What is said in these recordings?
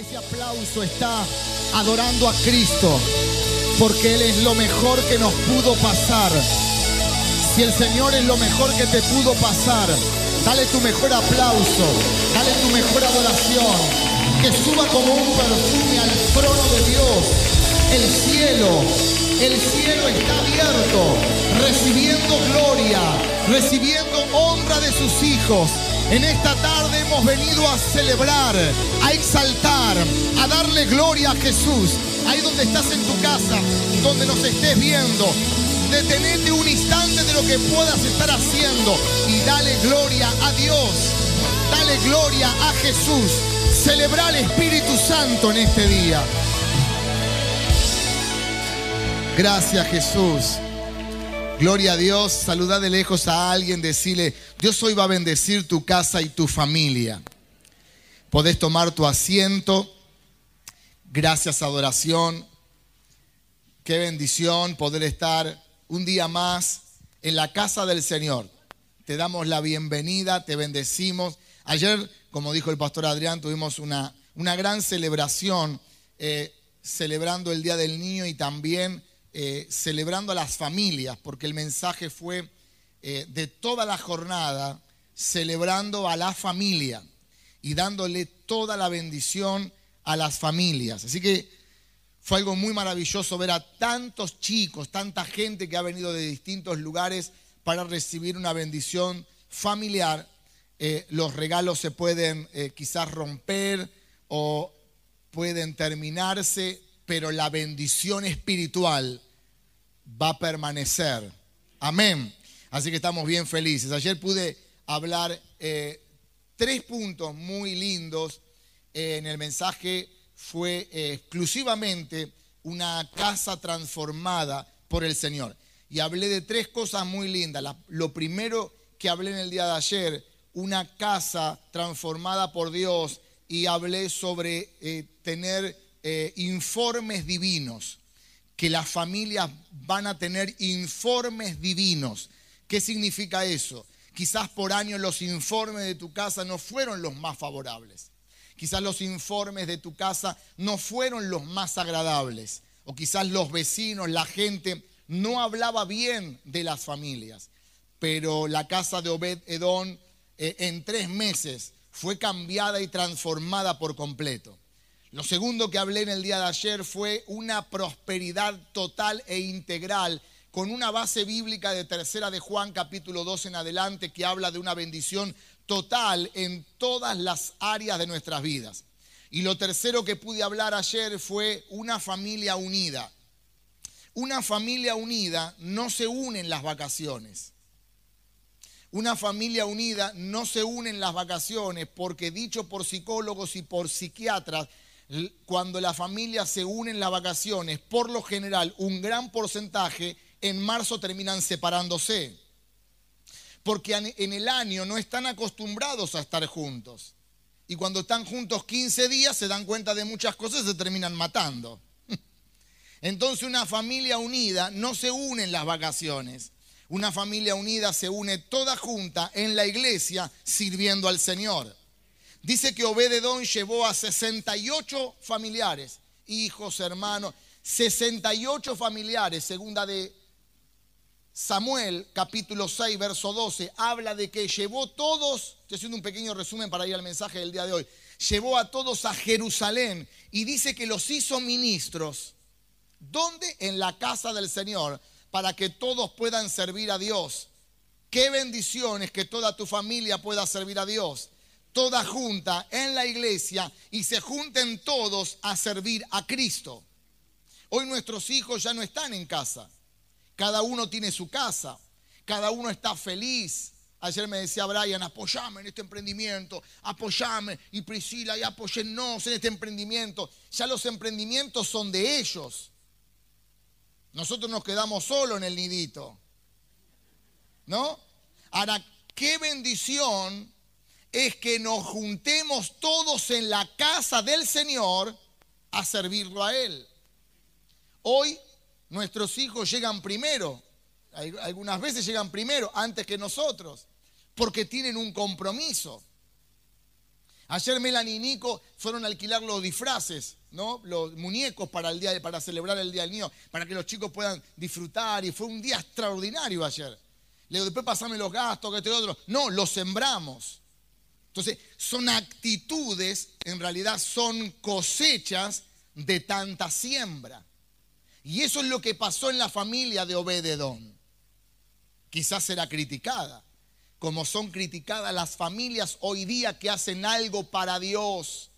Ese aplauso está adorando a Cristo porque Él es lo mejor que nos pudo pasar. Si el Señor es lo mejor que te pudo pasar, dale tu mejor aplauso, dale tu mejor adoración, que suba como un perfume al trono de Dios. El cielo, el cielo está abierto, recibiendo gloria, recibiendo honra de sus hijos. En esta tarde hemos venido a celebrar, a exaltar, a darle gloria a Jesús. Ahí donde estás en tu casa, donde nos estés viendo, detenete un instante de lo que puedas estar haciendo y dale gloria a Dios. Dale gloria a Jesús. Celebra al Espíritu Santo en este día. Gracias Jesús. Gloria a Dios. Saluda de lejos a alguien, decirle, Dios hoy va a bendecir tu casa y tu familia. Podés tomar tu asiento. Gracias, adoración. Qué bendición poder estar un día más en la casa del Señor. Te damos la bienvenida, te bendecimos. Ayer, como dijo el pastor Adrián, tuvimos una, una gran celebración eh, celebrando el Día del Niño y también eh, celebrando a las familias, porque el mensaje fue eh, de toda la jornada celebrando a la familia y dándole toda la bendición a las familias. Así que fue algo muy maravilloso ver a tantos chicos, tanta gente que ha venido de distintos lugares para recibir una bendición familiar. Eh, los regalos se pueden quizás romper o pueden terminarse, pero la bendición espiritual va a permanecer. Amén. Así que estamos bien felices. Ayer pude hablar eh, tres puntos muy lindos. en el mensaje fue eh, exclusivamente una casa transformada por el Señor. Y hablé de tres cosas muy lindas. lo primero que hablé en el día de ayer, una casa transformada por Dios. Y hablé sobre eh, informes divinos que las familias van a tener informes divinos. ¿Qué significa eso? Quizás por año los informes de tu casa no fueron los más favorables. Quizás los informes de tu casa no fueron los más agradables. O quizás los vecinos, la gente no hablaba bien de las familias. Pero la casa de Obed Edón eh, en tres meses fue cambiada y transformada por completo. Lo segundo que hablé en el día de ayer fue una prosperidad total e integral con una base bíblica de tercera de Juan capítulo 2 en adelante que habla de una bendición total en todas las áreas de nuestras vidas. Y lo tercero que pude hablar ayer fue una familia unida. Una familia unida no se une en las vacaciones. Una familia unida no se une en las vacaciones porque dicho por psicólogos y por psiquiatras, cuando la familia se une en las vacaciones, por lo general un gran porcentaje en marzo terminan separándose. Porque en el año no están acostumbrados a estar juntos. Y cuando están juntos 15 días se dan cuenta de muchas cosas y se terminan matando. Entonces una familia unida no se une en las vacaciones. Una familia unida se une toda junta en la iglesia sirviendo al Señor. Dice que Obededón llevó a 68 familiares, hijos, hermanos, 68 familiares, segunda de Samuel, capítulo 6, verso 12, habla de que llevó todos, estoy haciendo un pequeño resumen para ir al mensaje del día de hoy, llevó a todos a Jerusalén y dice que los hizo ministros. ¿Dónde? En la casa del Señor, para que todos puedan servir a Dios. Qué bendiciones que toda tu familia pueda servir a Dios toda junta en la iglesia y se junten todos a servir a Cristo. Hoy nuestros hijos ya no están en casa. Cada uno tiene su casa. Cada uno está feliz. Ayer me decía Brian, apoyame en este emprendimiento, apoyame. Y Priscila, y apoyennos en este emprendimiento. Ya los emprendimientos son de ellos. Nosotros nos quedamos solos en el nidito. ¿No? Ahora, qué bendición es que nos juntemos todos en la casa del Señor a servirlo a Él. Hoy nuestros hijos llegan primero, algunas veces llegan primero antes que nosotros, porque tienen un compromiso. Ayer Melanie y Nico fueron a alquilar los disfraces, ¿no? Los muñecos para el día para celebrar el Día del Niño, para que los chicos puedan disfrutar. Y fue un día extraordinario ayer. Le digo, después pasame los gastos, que este otro. No, los sembramos. Entonces, son actitudes, en realidad son cosechas de tanta siembra. Y eso es lo que pasó en la familia de Obededón. Quizás será criticada como son criticadas las familias hoy día que hacen algo para Dios.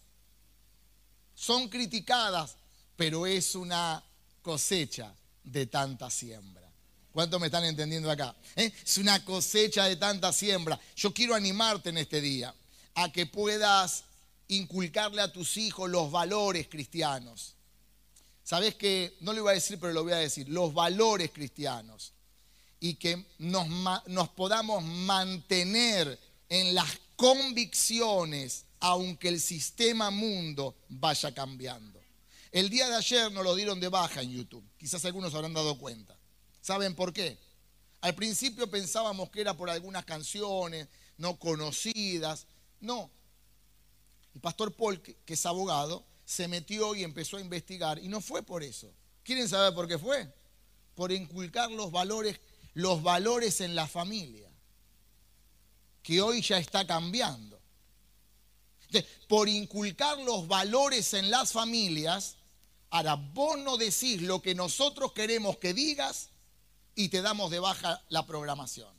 Son criticadas, pero es una cosecha de tanta siembra. ¿Cuánto me están entendiendo acá? ¿Eh? Es una cosecha de tanta siembra. Yo quiero animarte en este día a que puedas inculcarle a tus hijos los valores cristianos. ¿Sabes que No lo iba a decir, pero lo voy a decir. Los valores cristianos y que nos, nos podamos mantener en las convicciones aunque el sistema mundo vaya cambiando. El día de ayer nos lo dieron de baja en YouTube. Quizás algunos habrán dado cuenta. ¿Saben por qué? Al principio pensábamos que era por algunas canciones no conocidas. No. El pastor Paul, que es abogado, se metió y empezó a investigar. Y no fue por eso. ¿Quieren saber por qué fue? Por inculcar los valores los valores en la familia, que hoy ya está cambiando. por inculcar los valores en las familias, ahora vos no decís lo que nosotros queremos que digas y te damos de baja la programación.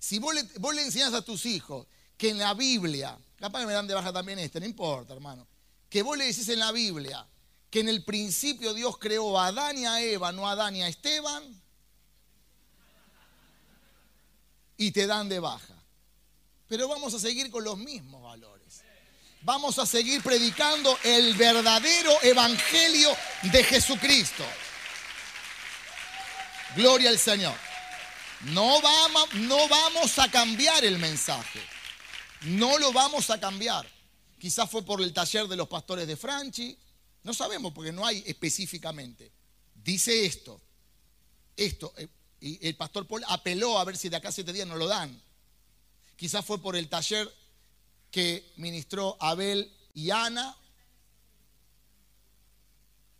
Si vos le, vos le enseñás a tus hijos que en la Biblia, capaz que me dan de baja también este, no importa, hermano, que vos le decís en la Biblia que en el principio Dios creó a Adán y a Eva, no a Adán y a Esteban, y te dan de baja. Pero vamos a seguir con los mismos valores. Vamos a seguir predicando el verdadero evangelio de Jesucristo. Gloria al Señor. No vamos, no vamos a cambiar el mensaje. No lo vamos a cambiar. Quizás fue por el taller de los pastores de Franchi. No sabemos porque no hay específicamente. Dice esto. Esto. Eh, y el pastor Paul apeló a ver si de acá a siete días no lo dan. Quizás fue por el taller que ministró Abel y Ana.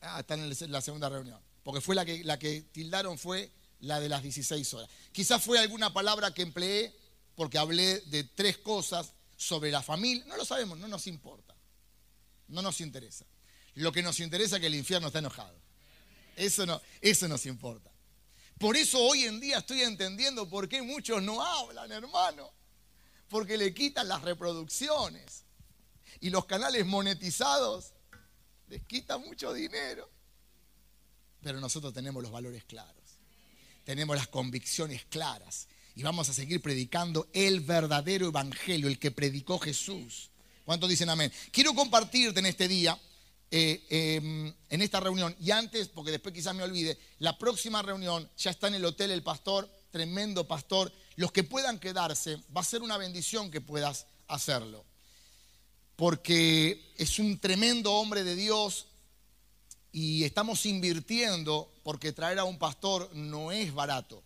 Ah, está en la segunda reunión. Porque fue la que, la que tildaron fue la de las 16 horas. Quizás fue alguna palabra que empleé porque hablé de tres cosas sobre la familia. No lo sabemos, no nos importa. No nos interesa. Lo que nos interesa es que el infierno está enojado. Eso, no, eso nos importa. Por eso hoy en día estoy entendiendo por qué muchos no hablan, hermano. Porque le quitan las reproducciones. Y los canales monetizados les quitan mucho dinero. Pero nosotros tenemos los valores claros. Tenemos las convicciones claras. Y vamos a seguir predicando el verdadero evangelio, el que predicó Jesús. ¿Cuántos dicen amén? Quiero compartirte en este día eh, em, en esta reunión. Y antes, porque después quizás me olvide, la próxima reunión ya está en el hotel el pastor, tremendo pastor. Los que puedan quedarse, va a ser una bendición que puedas hacerlo. Porque es un tremendo hombre de Dios y estamos invirtiendo porque traer a un pastor no es barato.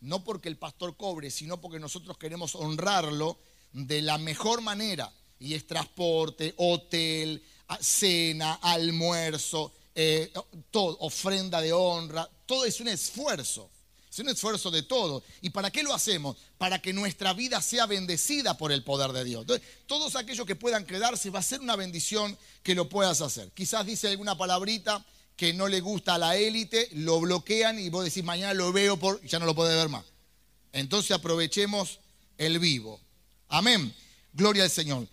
No porque el pastor cobre, sino porque nosotros queremos honrarlo de la mejor manera. Y es transporte, hotel, cena, almuerzo, eh, todo, ofrenda de honra, todo es un esfuerzo. Es un esfuerzo de todo. ¿Y para qué lo hacemos? Para que nuestra vida sea bendecida por el poder de Dios. Entonces, todos aquellos que puedan quedarse, va a ser una bendición que lo puedas hacer. Quizás dice alguna palabrita que no le gusta a la élite, lo bloquean y vos decís, mañana lo veo, por... ya no lo puede ver más. Entonces aprovechemos el vivo. Amén. Gloria al Señor.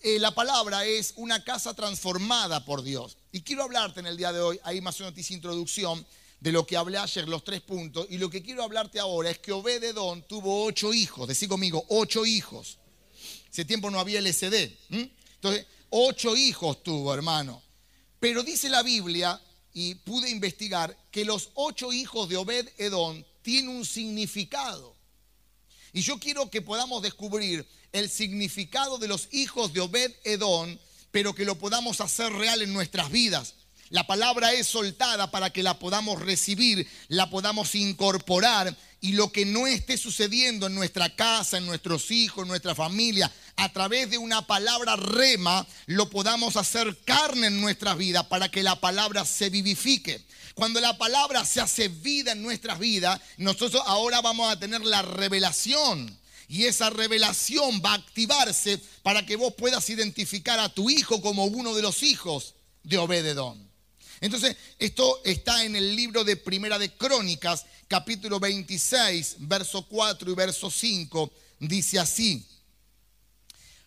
Eh, la palabra es una casa transformada por Dios. Y quiero hablarte en el día de hoy, ahí más o introducción de lo que hablé ayer, los tres puntos. Y lo que quiero hablarte ahora es que Obededón tuvo ocho hijos. Decí conmigo, ocho hijos. Ese tiempo no había LCD. Entonces, ocho hijos tuvo, hermano. Pero dice la Biblia, y pude investigar, que los ocho hijos de Obed Edom tienen un significado. Y yo quiero que podamos descubrir el significado de los hijos de Obed Edom, pero que lo podamos hacer real en nuestras vidas. La palabra es soltada para que la podamos recibir, la podamos incorporar y lo que no esté sucediendo en nuestra casa, en nuestros hijos, en nuestra familia, a través de una palabra rema, lo podamos hacer carne en nuestras vidas para que la palabra se vivifique. Cuando la palabra se hace vida en nuestras vidas, nosotros ahora vamos a tener la revelación. Y esa revelación va a activarse para que vos puedas identificar a tu hijo como uno de los hijos de Obededón. Entonces, esto está en el libro de Primera de Crónicas, capítulo 26, verso 4 y verso 5. Dice así,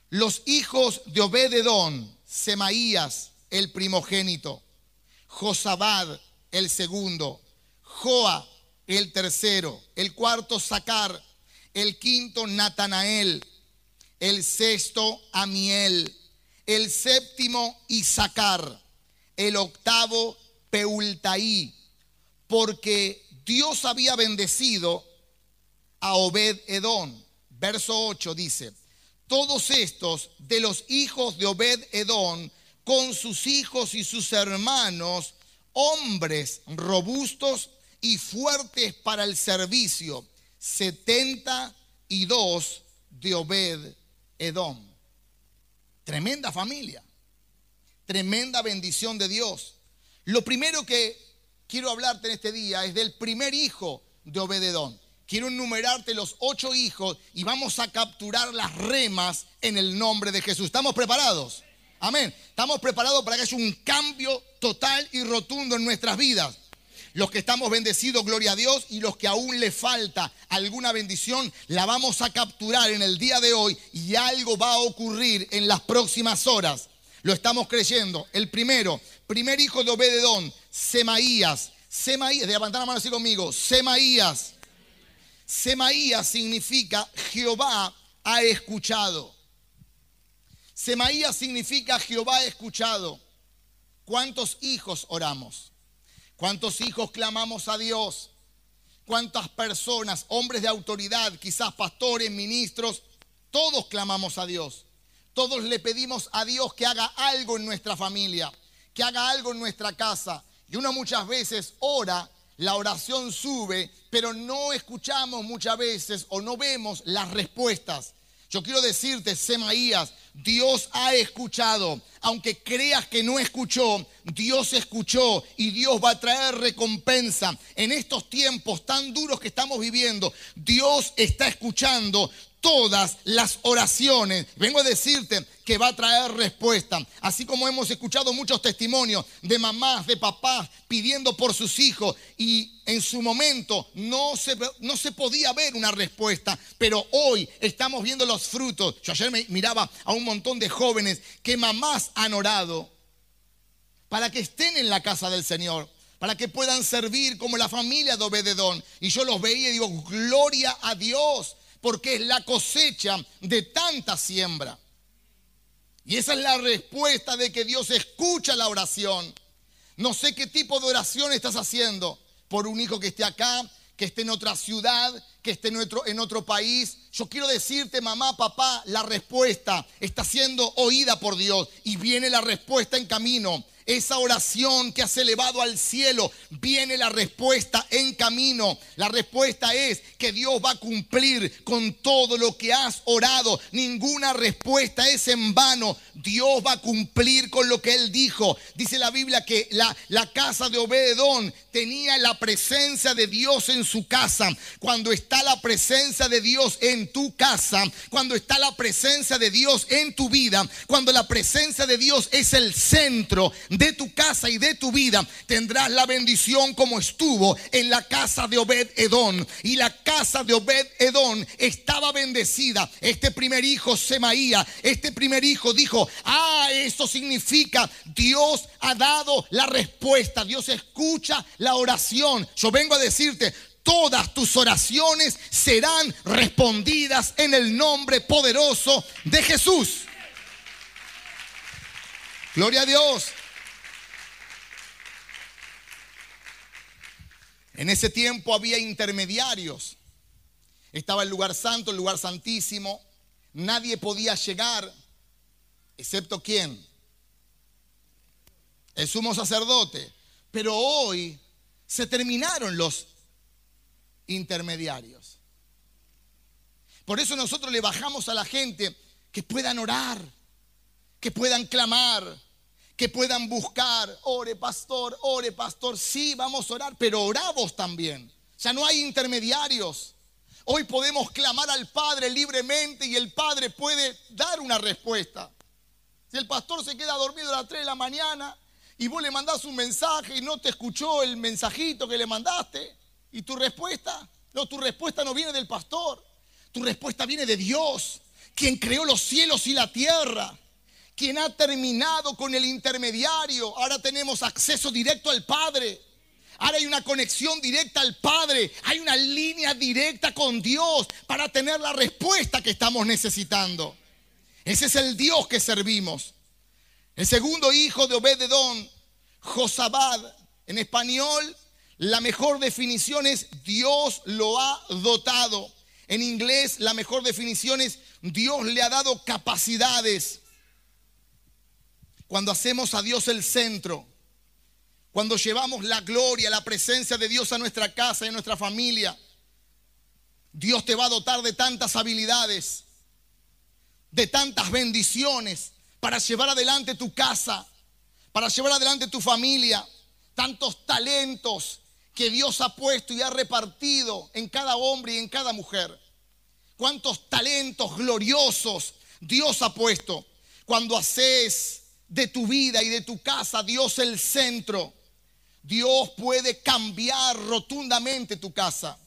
los hijos de Obededón, Semaías, el primogénito, Josabad, el segundo, Joa, el tercero, el cuarto, Sacar, el quinto, Natanael, el sexto, Amiel, el séptimo, Isaacar el octavo Peultaí, porque Dios había bendecido a Obed Edom. Verso 8 dice, todos estos de los hijos de Obed Edom, con sus hijos y sus hermanos, hombres robustos y fuertes para el servicio, setenta y dos de Obed Edom. Tremenda familia. Tremenda bendición de Dios. Lo primero que quiero hablarte en este día es del primer hijo de Obededón. Quiero enumerarte los ocho hijos y vamos a capturar las remas en el nombre de Jesús. ¿Estamos preparados? Amén. Estamos preparados para que haya un cambio total y rotundo en nuestras vidas. Los que estamos bendecidos, gloria a Dios, y los que aún le falta alguna bendición, la vamos a capturar en el día de hoy y algo va a ocurrir en las próximas horas. Lo estamos creyendo. El primero, primer hijo de Obededón, Semaías. Semaías, de levantar la mano así conmigo. Semaías. Semaías significa Jehová ha escuchado. Semaías significa Jehová ha escuchado. ¿Cuántos hijos oramos? ¿Cuántos hijos clamamos a Dios? ¿Cuántas personas, hombres de autoridad, quizás pastores, ministros, todos clamamos a Dios? Todos le pedimos a Dios que haga algo en nuestra familia, que haga algo en nuestra casa. Y uno muchas veces ora, la oración sube, pero no escuchamos muchas veces o no vemos las respuestas. Yo quiero decirte, Semaías, Dios ha escuchado. Aunque creas que no escuchó, Dios escuchó y Dios va a traer recompensa. En estos tiempos tan duros que estamos viviendo, Dios está escuchando todas las oraciones. Vengo a decirte que va a traer respuesta. Así como hemos escuchado muchos testimonios de mamás, de papás pidiendo por sus hijos y en su momento no se, no se podía ver una respuesta, pero hoy estamos viendo los frutos. Yo ayer me miraba a un montón de jóvenes que mamás han orado para que estén en la casa del Señor para que puedan servir como la familia de Obededón. Y yo los veía y digo, gloria a Dios, porque es la cosecha de tanta siembra. Y esa es la respuesta de que Dios escucha la oración. No sé qué tipo de oración estás haciendo por un hijo que esté acá, que esté en otra ciudad, que esté en otro, país. Yo quiero decirte, mamá, papá, la respuesta está siendo oída por Dios y viene la respuesta en camino esa oración que has elevado al cielo, viene la respuesta en camino. La respuesta es que Dios va a cumplir con todo lo que has orado. Ninguna respuesta es en vano. Dios va a cumplir con lo que Él dijo. Dice la Biblia que la, la casa de Obededón tenía la presencia de Dios en su casa. Cuando está la presencia de Dios en tu casa, cuando está la presencia de Dios en tu vida, cuando la presencia de Dios es el centro de tu casa y de tu vida, tendrás la bendición como estuvo en la casa de Obed Edón. Y la casa de Obed Edón estaba bendecida. Este primer hijo, Semaía, este primer hijo dijo, ah, eso significa Dios ha dado la respuesta, Dios escucha la oración. Yo vengo a decirte, todas tus oraciones serán respondidas en el nombre poderoso de Jesús. Gloria a Dios. En ese tiempo había intermediarios. Estaba el lugar santo, el lugar santísimo. Nadie podía llegar, excepto quién? el sumo sacerdote. Pero hoy se terminaron los intermediarios. Por eso nosotros le bajamos a la gente que puedan orar, que puedan clamar, que puedan buscar. Ore, pastor, ore, pastor. Sí, vamos a orar, pero oramos también. Ya no hay intermediarios. Hoy podemos clamar al Padre libremente y el Padre puede dar una respuesta. Si el pastor se queda dormido a las 3 de la mañana y vos le mandás un mensaje y no te escuchó el mensajito que le mandaste, ¿y tu respuesta? No, tu respuesta no viene del pastor. Tu respuesta viene de Dios, quien creó los cielos y la tierra, quien ha terminado con el intermediario. Ahora tenemos acceso directo al Padre. Ahora hay una conexión directa al Padre. Hay una línea directa con Dios para tener la respuesta que estamos necesitando. Ese es el Dios que servimos. El segundo hijo de Obededón, Josabad, en español, la mejor definición es Dios lo ha dotado. En inglés, la mejor definición es Dios le ha dado capacidades. Cuando hacemos a Dios el centro, cuando llevamos la gloria, la presencia de Dios a nuestra casa y a nuestra familia, Dios te va a dotar de tantas habilidades, de tantas bendiciones para llevar adelante tu casa, para llevar adelante tu familia, tantos talentos que Dios ha puesto y ha repartido en cada hombre y en cada mujer. Cuántos talentos gloriosos Dios ha puesto. Cuando haces de tu vida y de tu casa Dios el centro, Dios puede cambiar rotundamente tu casa.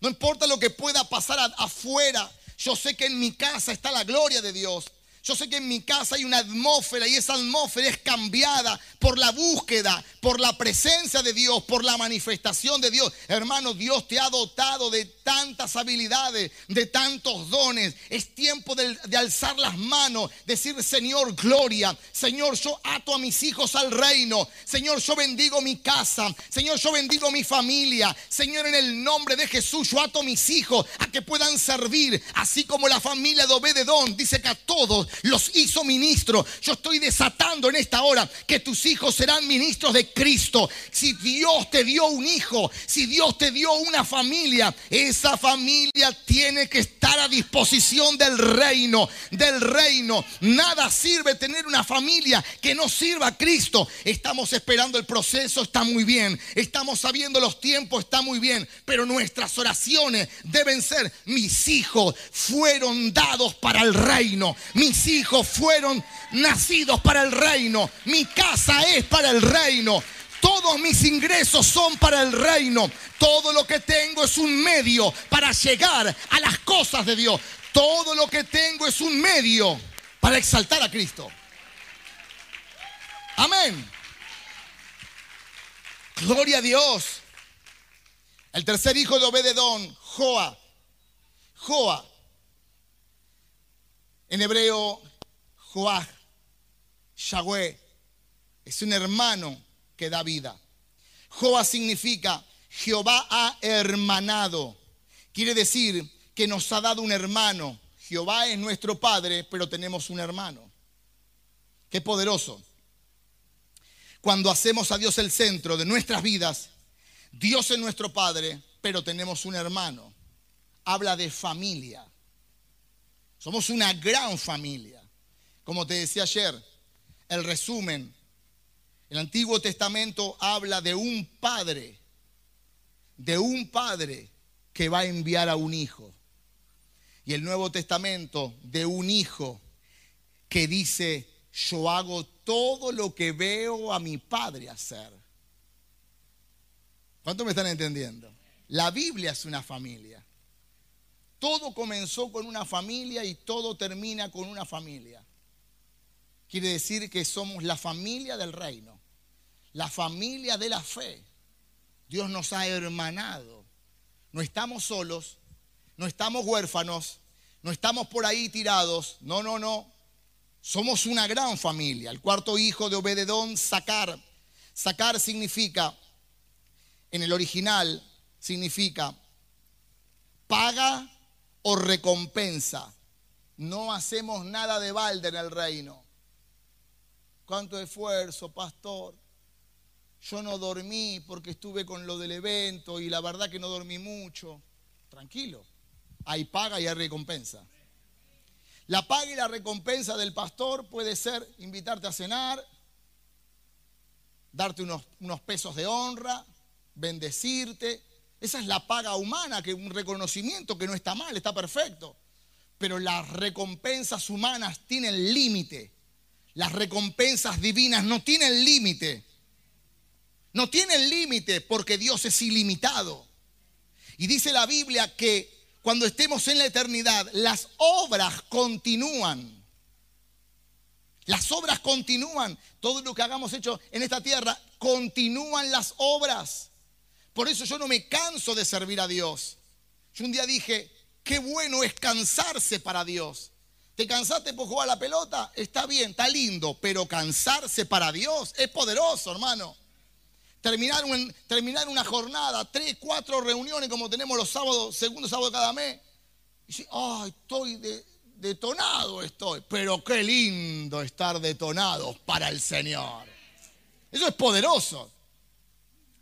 No importa lo que pueda pasar afuera, yo sé que en mi casa está la gloria de Dios. Yo sé que en mi casa hay una atmósfera y esa atmósfera es cambiada por la búsqueda, por la presencia de Dios, por la manifestación de Dios. Hermano, Dios te ha dotado de tantas habilidades, de tantos dones. Es tiempo de, alzar las manos, decir, Señor, gloria. Señor, yo ato a mis hijos al reino. Señor, yo bendigo mi casa. Señor, yo bendigo mi familia. Señor, en el nombre de Jesús, yo ato a mis hijos a que puedan servir, así como la familia de Obededón dice que a todos los hizo ministros. Yo estoy desatando en esta hora que tus hijos serán ministros de Cristo. Si Dios te dio un hijo, si Dios te dio una familia, esa familia tiene que estar a disposición del reino, del reino. Nada sirve tener una familia que no sirva a Cristo. Estamos esperando el proceso, está muy bien. Estamos sabiendo los tiempos, está muy bien. Pero nuestras oraciones deben ser, mis hijos fueron dados para el reino. Hijos fueron nacidos para el reino. Mi casa es para el reino. Todos mis ingresos son para el reino. Todo lo que tengo es un medio para llegar a las cosas de Dios. Todo lo que tengo es un medio para exaltar a Cristo. Amén. Gloria a Dios. El tercer hijo de Obededón, Joa. Joa en hebreo, Joah, Yahweh, es un hermano que da vida. Joah significa Jehová ha hermanado. Quiere decir que nos ha dado un hermano. Jehová es nuestro Padre, pero tenemos un hermano. Qué poderoso. Cuando hacemos a Dios el centro de nuestras vidas, Dios es nuestro Padre, pero tenemos un hermano. Habla de familia. Somos una gran familia. Como te decía ayer, el resumen, el Antiguo Testamento habla de un padre, de un padre que va a enviar a un hijo. Y el Nuevo Testamento de un hijo que dice, yo hago todo lo que veo a mi padre hacer. ¿Cuánto me están entendiendo? La Biblia es una familia. Todo comenzó con una familia y todo termina con una familia. Quiere decir que somos la familia del reino, la familia de la fe. Dios nos ha hermanado. No estamos solos, no estamos huérfanos, no estamos por ahí tirados. No, no, no. Somos una gran familia. El cuarto hijo de Obededón, Sacar. Sacar significa, en el original, significa paga o recompensa. No hacemos nada de balde en el reino. ¿Cuánto esfuerzo, pastor? yo no dormí porque estuve con lo del evento y la verdad que no dormí mucho. Tranquilo, hay paga y hay recompensa. La paga y la recompensa del pastor puede ser invitarte a cenar, darte unos, unos pesos de honra, bendecirte. Esa es la paga humana, que un reconocimiento que no está mal, está perfecto. Pero las recompensas humanas tienen límite. Las recompensas divinas no tienen límite. No tienen límite porque Dios es ilimitado. Y dice la Biblia que cuando estemos en la eternidad, las obras continúan. Las obras continúan. Todo lo que hagamos hecho en esta tierra, continúan las obras. Por eso yo no me canso de servir a Dios. Yo un día dije, qué bueno es cansarse para Dios. ¿Te cansaste por jugar a la pelota? Está bien, está lindo, pero cansarse para Dios es poderoso, hermano. Terminar, una jornada, tres, cuatro reuniones como tenemos los sábados, segundo sábado de cada mes. Y ay, estoy detonado, estoy. Pero qué lindo estar detonado para el Señor. Eso es poderoso.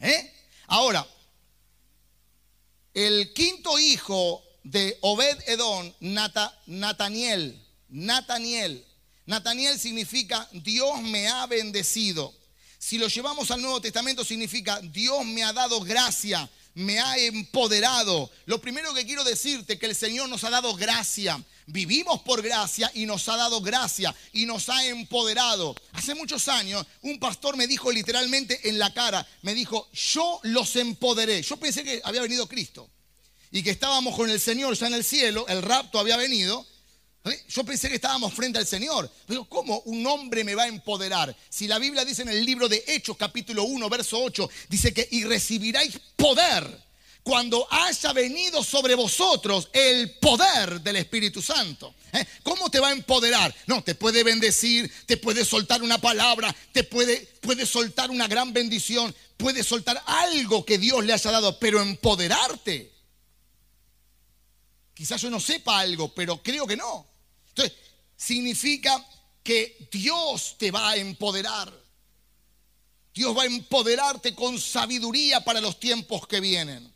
¿Eh? Ahora, el quinto hijo de Obed Edom, Nataniel. Nataniel. Nataniel significa Dios me ha bendecido. Si lo llevamos al Nuevo Testamento significa Dios me ha dado gracia, me ha empoderado. Lo primero que quiero decirte que el Señor nos ha dado gracia. Vivimos por gracia y nos ha dado gracia y nos ha empoderado. Hace muchos años un pastor me dijo literalmente en la cara, me dijo, yo los empoderé. Yo pensé que había venido Cristo y que estábamos con el Señor ya en el cielo, el rapto había venido. ¿Eh? Yo pensé que estábamos frente al Señor. Pero ¿cómo un hombre me va a empoderar? Si la Biblia dice en el libro de Hechos capítulo 1, verso 8, dice que y recibiráis poder cuando haya venido sobre vosotros el poder del Espíritu Santo. ¿Eh? ¿Cómo te va a empoderar? No, te puede bendecir, te puede soltar una palabra, te puede, puede soltar una gran bendición, puede soltar algo que Dios le haya dado, pero empoderarte. Quizás yo no sepa algo, pero creo que no. Significa que Dios te va a empoderar. Dios va a empoderarte con sabiduría para los tiempos que vienen.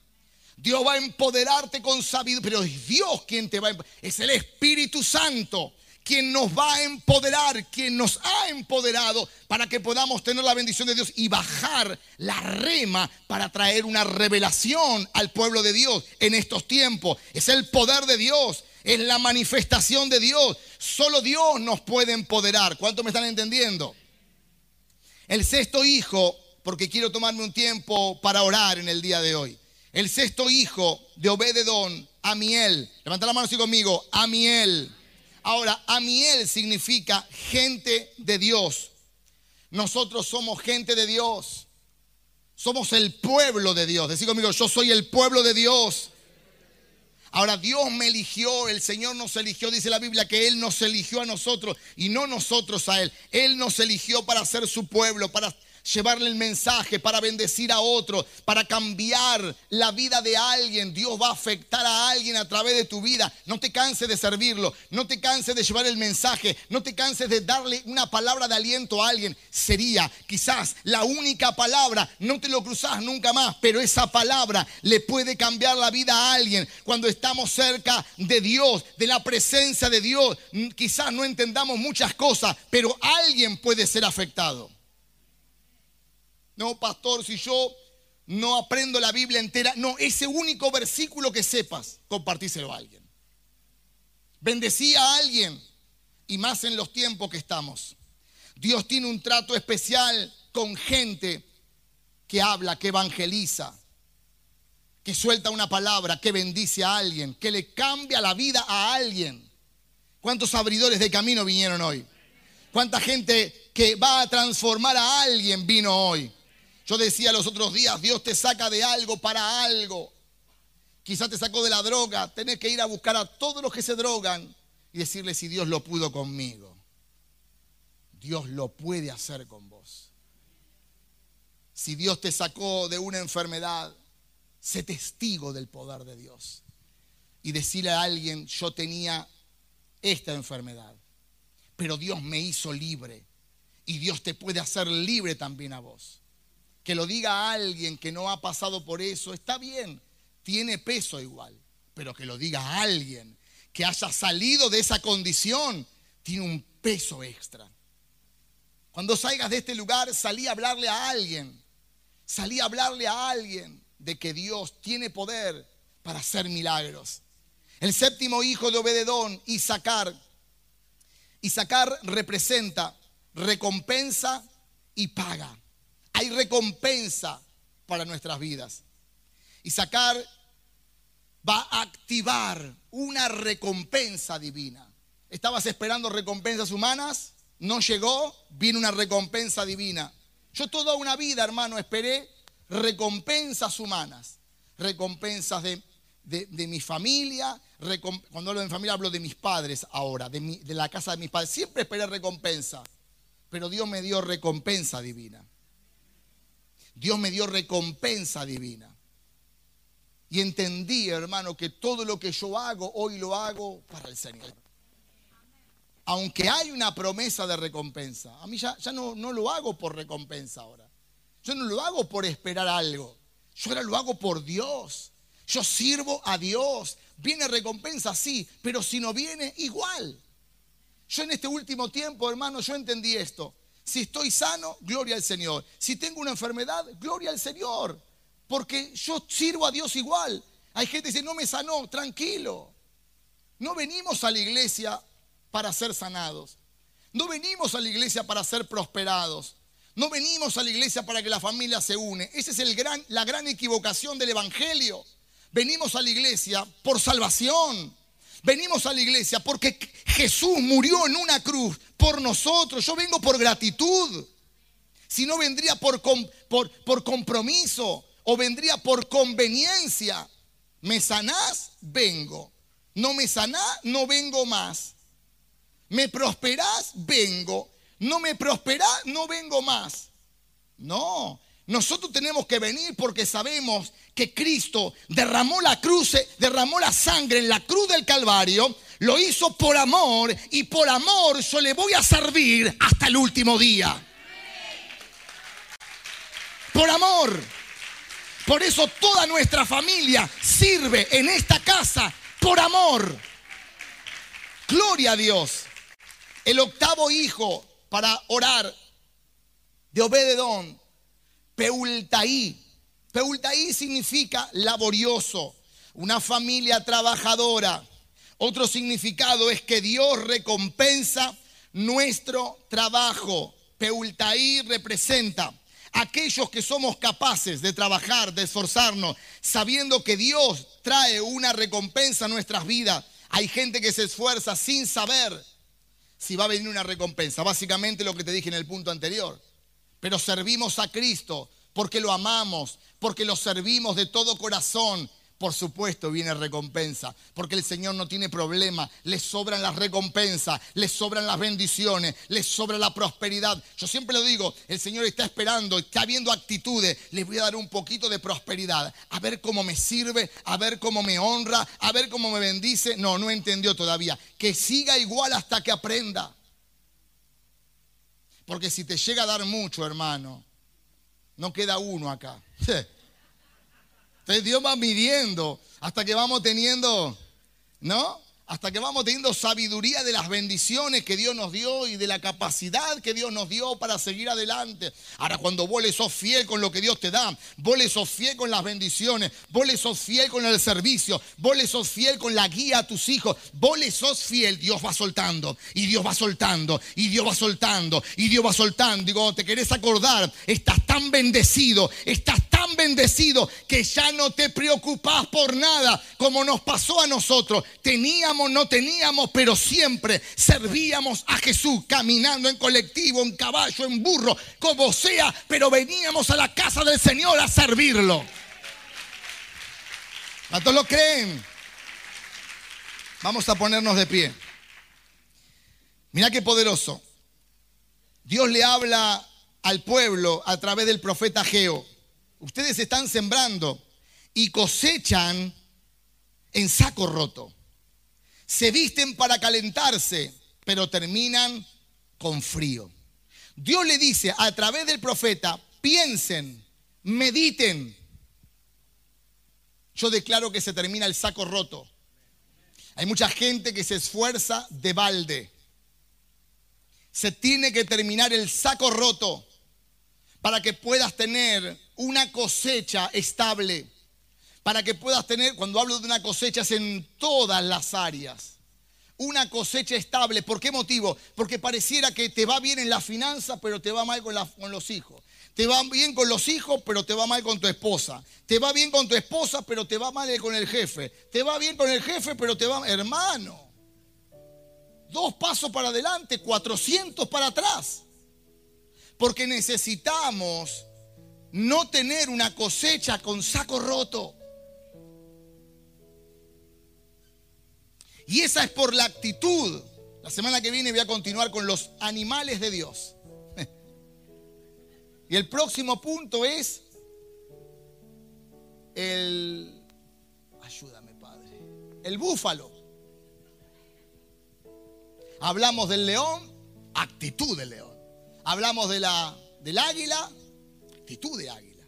Dios va a empoderarte con sabiduría, pero es Dios quien te va a. Es el Espíritu Santo quien nos va a empoderar, quien nos ha empoderado para que podamos tener la bendición de Dios y bajar la rema para traer una revelación al pueblo de Dios en estos tiempos. Es el poder de Dios, es la manifestación de Dios. Solo Dios nos puede empoderar. ¿Cuánto me están entendiendo? El sexto hijo, porque quiero tomarme un tiempo para orar en el día de hoy. El sexto hijo de Obededón, Amiel. Levanta la mano así conmigo. Amiel. Ahora, Amiel significa gente de Dios. Nosotros somos gente de Dios. Somos el pueblo de Dios. Decí conmigo, yo soy el pueblo de Dios. Ahora Dios me eligió, el Señor nos eligió, dice la Biblia que Él nos eligió a nosotros y no nosotros a Él. Él nos eligió para ser su pueblo, para llevarle el mensaje, para bendecir a otro, para cambiar la vida de alguien. Dios va a afectar a alguien a través de tu vida. No te canses de servirlo, no te canses de llevar el mensaje, no te canses de darle una palabra de aliento a alguien. Sería quizás la única palabra, no te lo cruzas nunca más, pero esa palabra le puede cambiar la vida a alguien. Cuando estamos cerca de Dios, de la presencia de Dios, quizás no entendamos muchas cosas, pero alguien puede ser afectado. No, pastor, si yo no aprendo la Biblia entera, no, ese único versículo que sepas, compartíselo a alguien. Bendecí a alguien y más en los tiempos que estamos. Dios tiene un trato especial con gente que habla, que evangeliza, que suelta una palabra, que bendice a alguien, que le cambia la vida a alguien. ¿Cuántos abridores de camino vinieron hoy? ¿Cuánta gente que va a transformar a alguien vino hoy? Yo decía los otros días, Dios te saca de algo para algo. Quizás te sacó de la droga, tenés que ir a buscar a todos los que se drogan y decirle si Dios lo pudo conmigo. Dios lo puede hacer con vos. Si Dios te sacó de una enfermedad, sé testigo del poder de Dios. Y decirle a alguien, yo tenía esta enfermedad, pero Dios me hizo libre. Y Dios te puede hacer libre también a vos. Que lo diga alguien que no ha pasado por eso, está bien, tiene peso igual, pero que lo diga alguien que haya salido de esa condición, tiene un peso extra. Cuando salgas de este lugar, salí a hablarle a alguien, salí a hablarle a alguien de que Dios tiene poder para hacer milagros. El séptimo hijo de Obededón, Isaacar. Isaacar representa recompensa y paga. Hay recompensa para nuestras vidas. Isaacar va a activar una recompensa divina. ¿Estabas esperando recompensas humanas? No llegó, viene una recompensa divina. Yo toda una vida, hermano, esperé recompensas humanas, recompensas de de, mi familia, cuando hablo de mi familia hablo de mis padres ahora, de la casa de mis padres. Siempre esperé recompensa, pero Dios me dio recompensa divina. Dios me dio recompensa divina. Y entendí, hermano, que todo lo que yo hago, hoy lo hago para el Señor. Aunque hay una promesa de recompensa, a mí ya, ya no, no lo hago por recompensa ahora. Yo no lo hago por esperar algo. Yo ahora lo hago por Dios. Yo sirvo a Dios. Viene recompensa, sí, pero si no viene, igual. Yo en este último tiempo, hermano, yo entendí esto. Si estoy sano, gloria al Señor. Si tengo una enfermedad, gloria al Señor. Porque yo sirvo a Dios igual. Hay gente que dice, no me sanó, tranquilo. No venimos a la iglesia para ser sanados. No venimos a la iglesia para ser prosperados. No venimos a la iglesia para que la familia se une. Esa es la gran equivocación del Evangelio. Venimos a la iglesia por salvación. Venimos a la iglesia porque Jesús murió en una cruz por nosotros. Yo vengo por gratitud. Si no vendría por, por, compromiso o vendría por conveniencia. ¿Me sanás? Vengo. No me sanás, no vengo más. ¿Me prosperás? Vengo. No me prosperás, no vengo más. No, nosotros tenemos que venir porque sabemos que Cristo derramó la cruz, derramó la sangre en la cruz del Calvario, lo hizo por amor y por amor yo le voy a servir hasta el último día. Por amor. Por eso toda nuestra familia sirve en esta casa por amor. Gloria a Dios. El octavo hijo para orar de Obededón Peultaí. Peultaí significa laborioso, una familia trabajadora. Otro significado es que Dios recompensa nuestro trabajo. Peultaí representa aquellos que somos capaces de trabajar, de esforzarnos, sabiendo que Dios trae una recompensa a nuestras vidas. Hay gente que se esfuerza sin saber si va a venir una recompensa. Básicamente lo que te dije en el punto anterior pero servimos a Cristo porque lo amamos, porque lo servimos de todo corazón. Por supuesto viene recompensa, porque el Señor no tiene problema, le sobran las recompensas, le sobran las bendiciones, le sobra la prosperidad. Yo siempre lo digo, el Señor está esperando, está viendo actitudes, le voy a dar un poquito de prosperidad, a ver cómo me sirve, a ver cómo me honra, a ver cómo me bendice. No, no entendió todavía. Que siga igual hasta que aprenda. Porque si te llega a dar mucho, hermano, no queda uno acá. Entonces Dios va midiendo hasta que vamos teniendo, ¿no? Hasta que vamos teniendo sabiduría de las bendiciones que Dios nos dio y de la capacidad que Dios nos dio para seguir adelante. Ahora, cuando vos le sos fiel con lo que Dios te da, vos le sos fiel con las bendiciones, vos le sos fiel con el servicio, vos le sos fiel con la guía a tus hijos, vos le sos fiel, Dios va soltando, y Dios va soltando, y Dios va soltando, y Dios va soltando. Digo, te querés acordar, estás tan bendecido, estás tan bendecido que ya no te preocupás por nada como nos pasó a nosotros. Teníamos no teníamos, pero siempre servíamos a Jesús caminando en colectivo, en caballo, en burro, como sea, pero veníamos a la casa del Señor a servirlo. ¿Cuántos lo creen? Vamos a ponernos de pie. Mira qué poderoso. Dios le habla al pueblo a través del profeta Geo. Ustedes están sembrando y cosechan en saco roto. Se visten para calentarse, pero terminan con frío. Dios le dice a través del profeta, piensen mediten. Yo declaro que se termina el saco roto. Hay mucha gente que se esfuerza de balde. Se tiene que terminar el saco roto para que puedas tener una cosecha estable. Para que puedas tener, cuando hablo de una cosecha, es en todas las áreas una cosecha estable. ¿Por qué motivo? Porque pareciera que te va bien en la finanza, pero te va mal con, con, los hijos. Te va bien con los hijos, pero te va mal con tu esposa. Te va bien con tu esposa, pero te va mal con el jefe. Te va bien con el jefe, pero te va... Hermano, dos pasos para adelante, 400 para atrás. Porque necesitamos no tener una cosecha con saco roto. Y esa es por la actitud. La semana que viene voy a continuar con los animales de Dios. Y el próximo punto es el... Ayúdame, Padre. El búfalo. Hablamos del león, actitud del león. Hablamos de la, del águila, actitud de águila.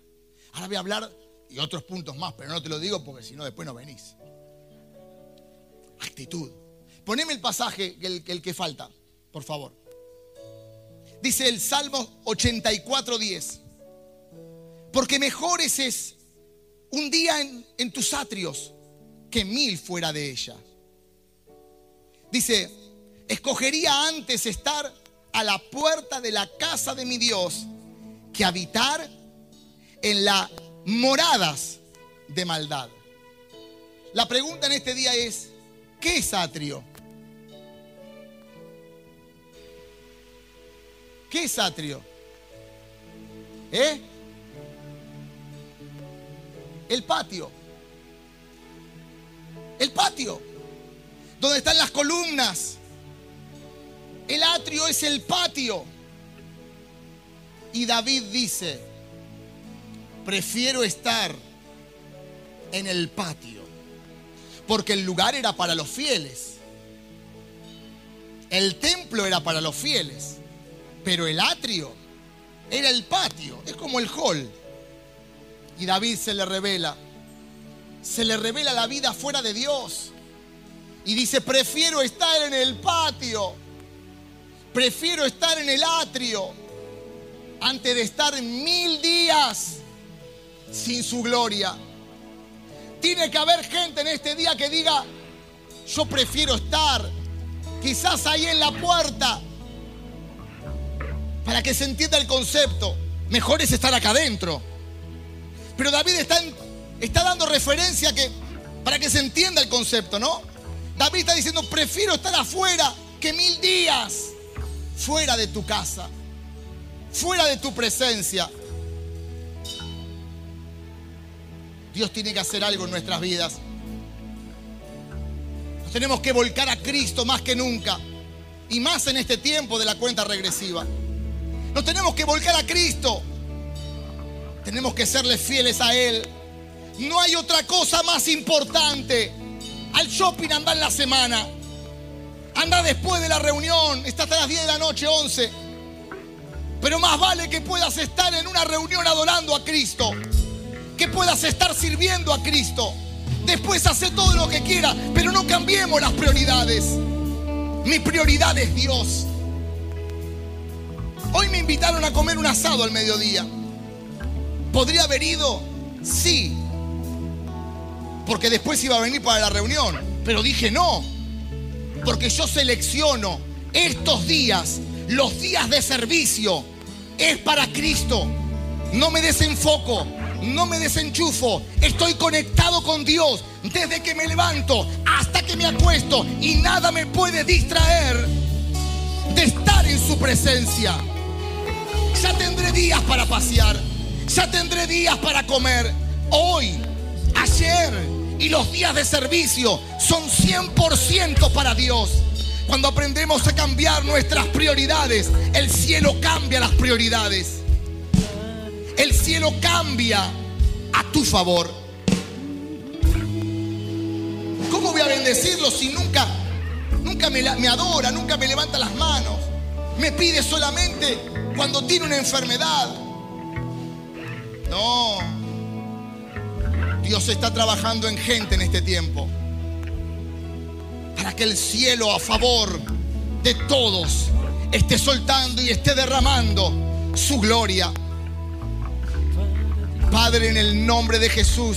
Ahora voy a hablar y otros puntos más, pero no te lo digo porque si no después no venís. Actitud. Poneme el pasaje, el, el que falta, por favor. Dice el Salmo 84.10. Porque mejores es un día en, en tus atrios que mil fuera de ella. Dice, escogería antes estar a la puerta de la casa de mi Dios que habitar en las moradas de maldad. La pregunta en este día es, ¿Qué es atrio? ¿Qué es atrio? ¿Eh? El patio. El patio. Donde están las columnas. El atrio es el patio. Y David dice, prefiero estar en el patio porque el lugar era para los fieles. El templo era para los fieles, pero el atrio era el patio, es como el hall. Y David se le revela, se le revela la vida fuera de Dios. Y dice, prefiero estar en el patio, prefiero estar en el atrio, antes de estar mil días sin su gloria. Tiene que haber gente en este día que diga, yo prefiero estar quizás ahí en la puerta para que se entienda el concepto. Mejor es estar acá adentro. Pero David está, dando referencia que, para que se entienda el concepto, ¿no? David está diciendo, prefiero estar afuera que mil días fuera de tu casa, fuera de tu presencia. Dios tiene que hacer algo en nuestras vidas. Nos tenemos que volcar a Cristo más que nunca. Y más en este tiempo de la cuenta regresiva. Nos tenemos que volcar a Cristo. Tenemos que serle fieles a Él. No hay otra cosa más importante. Al shopping anda en la semana. Anda después de la reunión. Está hasta las 10 de la noche, 11. Pero más vale que puedas estar en una reunión adorando a Cristo que puedas estar sirviendo a Cristo. Después hace todo lo que quiera, pero no cambiemos las prioridades. Mi prioridad es Dios. Hoy me invitaron a comer un asado al mediodía. ¿Podría haber ido? Sí. Porque después iba a venir para la reunión. Pero dije no. Porque yo selecciono estos días, los días de servicio, es para Cristo. No me desenfoco no me desenchufo, estoy conectado con Dios desde que me levanto hasta que me acuesto y nada me puede distraer de estar en su presencia. Ya tendré días para pasear, ya tendré días para comer. Hoy, ayer y los días de servicio son 100% para Dios. Cuando aprendemos a cambiar nuestras prioridades, el cielo cambia las prioridades el cielo cambia a tu favor. ¿Cómo voy a bendecirlo si nunca, nunca me, me adora, nunca me levanta las manos? Me pide solamente cuando tiene una enfermedad. No. Dios está trabajando en gente en este tiempo. Para que el cielo a favor de todos esté soltando y esté derramando su gloria. Padre, en el nombre de Jesús,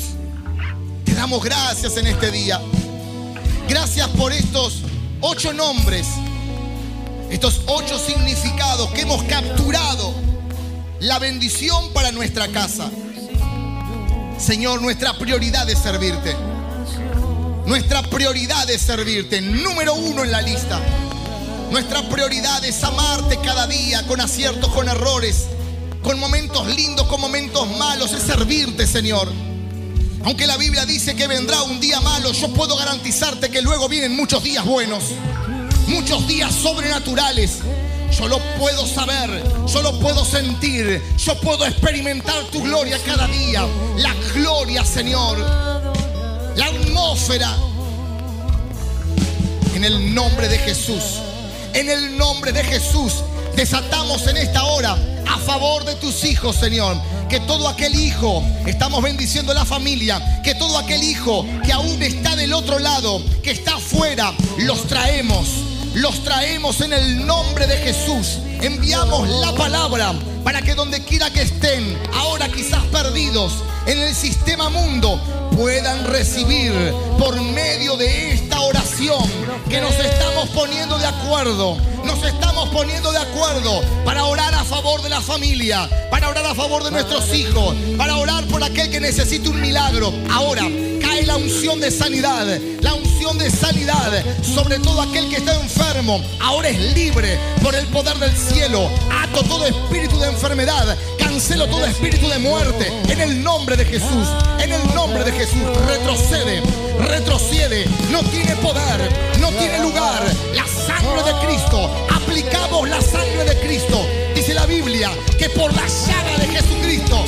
te damos gracias en este día. Gracias por estos ocho nombres, estos ocho significados que hemos capturado. La bendición para nuestra casa. Señor, nuestra prioridad es servirte. Nuestra prioridad es servirte. Número uno en la lista. Nuestra prioridad es amarte cada día con aciertos, con errores, con momentos lindos, con momentos malos. Es servirte, Señor. Aunque la Biblia dice que vendrá un día malo, yo puedo garantizarte que luego vienen muchos días buenos, muchos días sobrenaturales. Yo lo puedo saber, yo lo puedo sentir, yo puedo experimentar tu gloria cada día. La gloria, Señor, atmósfera. En el nombre de Jesús, en el nombre de Jesús, desatamos en esta hora a favor de tus hijos, Señor. Que todo aquel hijo, estamos bendiciendo la familia, que todo aquel hijo que aún está del otro lado, que está afuera, los traemos. Los traemos en el nombre de Jesús. Enviamos la palabra para que donde quiera que estén, ahora quizás perdidos en el sistema mundo, puedan recibir por medio de esta oración que nos estamos poniendo de acuerdo. Nos estamos poniendo de acuerdo para orar a favor de la familia, para orar a favor de nuestros hijos, para orar por aquel que necesite un milagro. Ahora la unción de sanidad, la unción de sanidad sobre todo aquel que está enfermo. Ahora es libre por el poder del cielo. Ato todo espíritu de enfermedad, cancelo todo espíritu de muerte en el nombre de Jesús. En el nombre de Jesús, retrocede, retrocede. No tiene poder, no tiene lugar. La sangre de Cristo, aplicamos la sangre de Cristo. Dice la Biblia que por la llaga de Jesucristo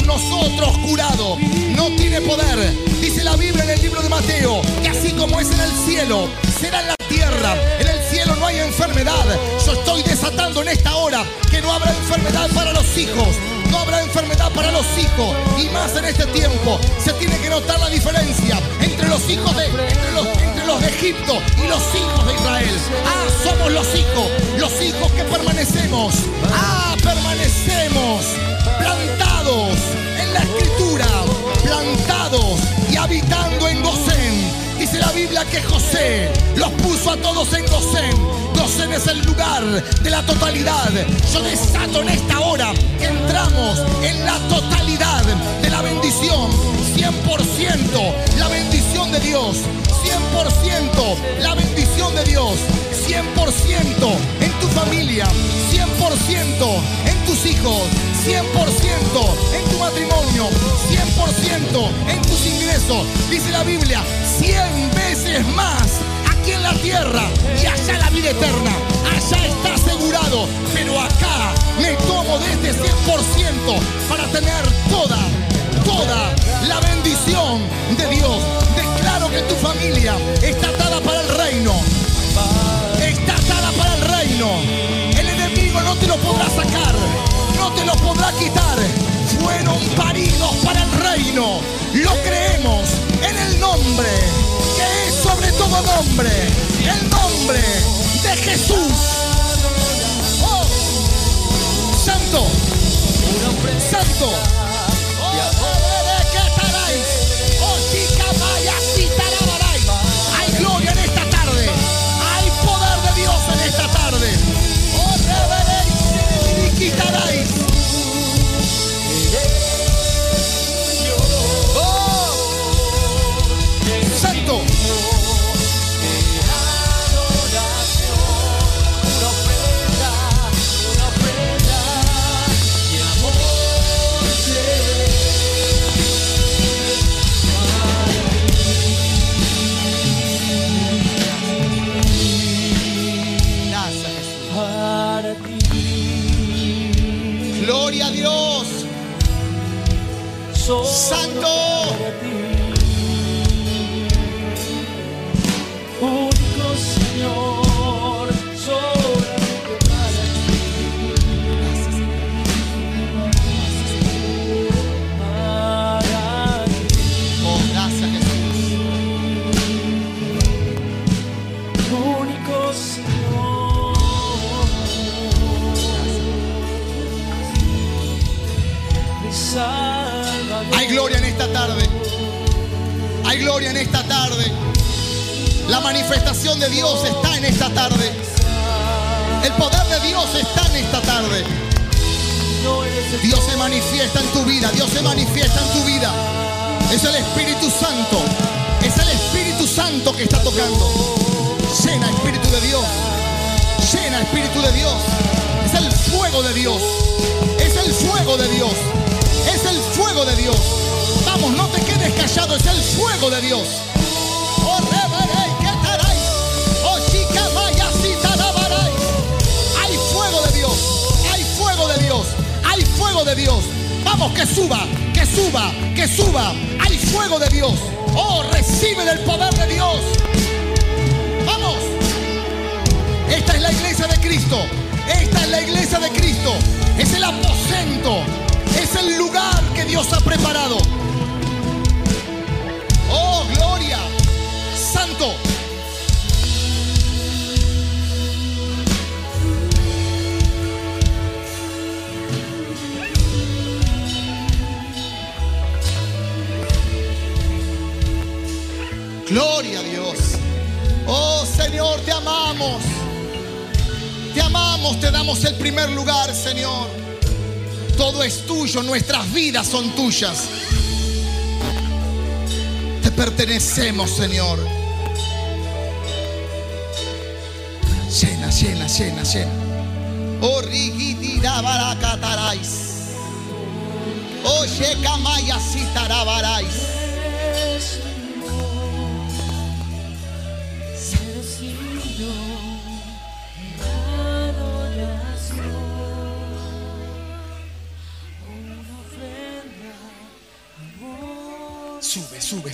nosotros curados. No tiene poder. Dice la Biblia en el libro de Mateo que así como es en el cielo, será en la tierra. En el cielo no hay enfermedad. Yo estoy desatando en esta hora que no habrá enfermedad para los hijos. No habrá enfermedad para los hijos. Y más en este tiempo se tiene que notar la diferencia entre los hijos de, los, entre los de Egipto y los hijos de Israel. Ah, somos los hijos, los hijos que permanecemos. Ah, permanecemos plantados en la escritura, plantados y habitando en Gosén. Dice la Biblia que José los puso a todos en Gosén. Gosén es el lugar de la totalidad. Yo desato en esta hora que entramos en la totalidad de la bendición. 100% la bendición de Dios. 100% la bendición de Dios. 100% en tu familia. 100% en tus hijos. 100% en tu matrimonio, 100% en tus ingresos. Dice la Biblia, 100 veces más aquí en la tierra y allá la vida eterna. Allá está asegurado, pero acá me tomo de este 100% para tener toda, toda la bendición de Dios. Declaro que tu familia está atada para el reino. Está atada para el enemigo no te lo podrá sacar no te lo podrá quitar. Fueron paridos para el reino. Lo creemos en el nombre que es sobre todo nombre. El nombre de Jesús. Oh, santo. Santo. Santo. Manifiesta en tu vida. Es el Espíritu Santo. Es el Espíritu Santo que está tocando. Llena Espíritu de Dios. Llena Espíritu de Dios. Es el fuego de Dios. Es el fuego de Dios. Es el fuego de Dios. Vamos, no te quedes callado. Es el fuego de Dios. Oh. Oh, chica, vaya, si tarabaray. Hay fuego de Dios. Hay fuego de Dios. Vamos, que suba, que suba, que suba. Hay fuego de Dios. Oh, recibe del poder de Dios. Vamos. Esta es la iglesia de Cristo. Esta es la iglesia de Cristo. Es el aposento. Es el lugar que Dios ha preparado. Te amamos, te damos el primer lugar, Señor. Todo es tuyo, nuestras vidas son tuyas. Te pertenecemos, Señor. Llena, llena, llena, llena. Oh, rigitirabaracatarais. Oh, shekamaya sitarabarais. Eres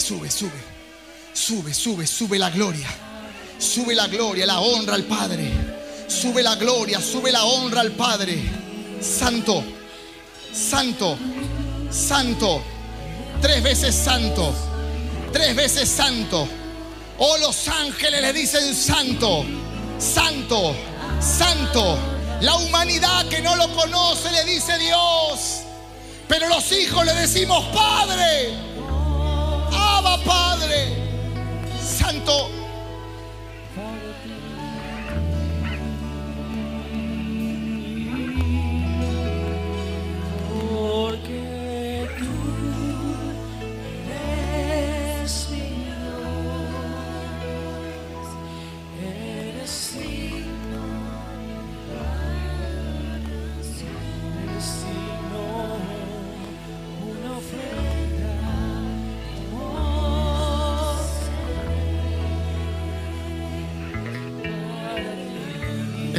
Sube, sube, sube, sube. Sube, la gloria. Sube la gloria, la honra al Padre. Sube la gloria, sube la honra al Padre. Santo, santo, santo. Tres veces santo. Tres veces santo. Oh, los ángeles le dicen santo, santo, santo. La humanidad que no lo conoce le dice Dios. Pero los hijos le decimos Padre. Santo.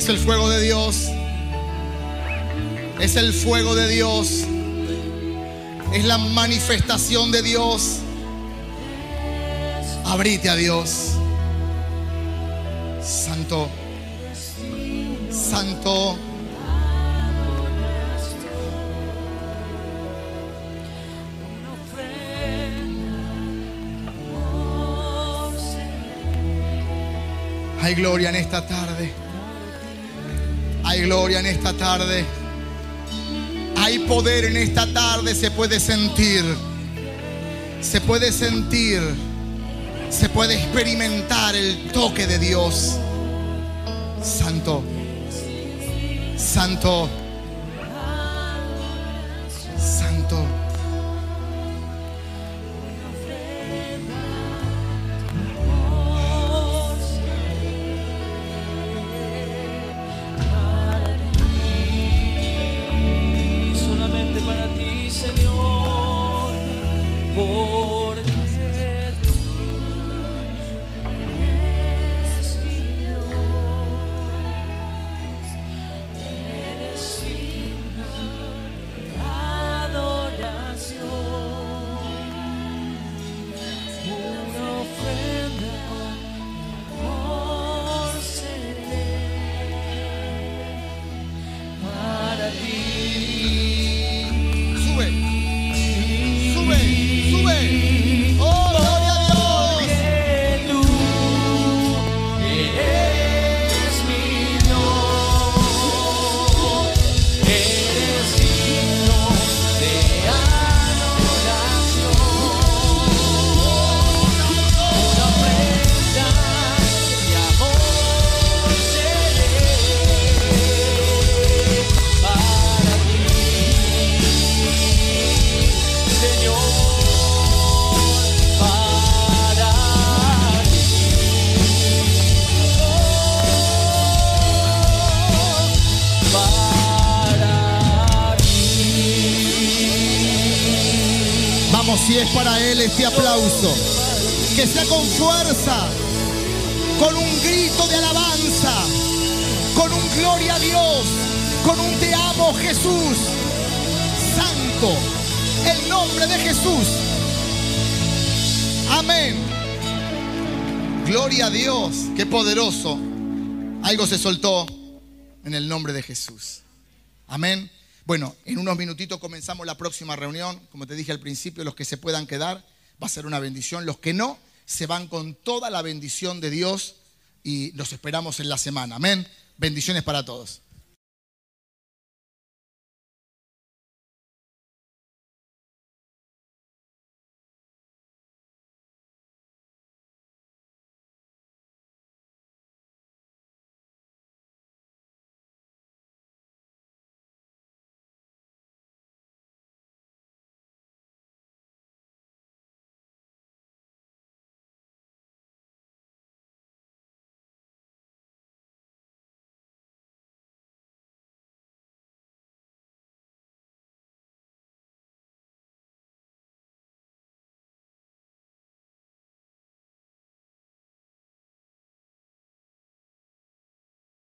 El fuego de Dios. Es el fuego de Dios. Es la manifestación de Dios. Abrite a Dios. Santo. Santo. Hay gloria en esta tarde. Gloria en esta tarde. Hay poder en esta tarde. Se puede sentir. Se puede sentir. Se puede experimentar el toque de Dios. Santo. Santo. Santo. Si es para Él este aplauso. Que sea con fuerza, con un grito de alabanza, con un gloria a Dios, con un te amo Jesús. Santo, el nombre de Jesús. Amén. Gloria a Dios, qué poderoso. Algo se soltó en el nombre de Jesús. Amén. Bueno, en unos minutitos comenzamos la próxima reunión. Como te dije al principio, los que se puedan quedar va a ser una bendición. Los que no, se van con toda la bendición de Dios y los esperamos en la semana. Amén. Bendiciones para todos.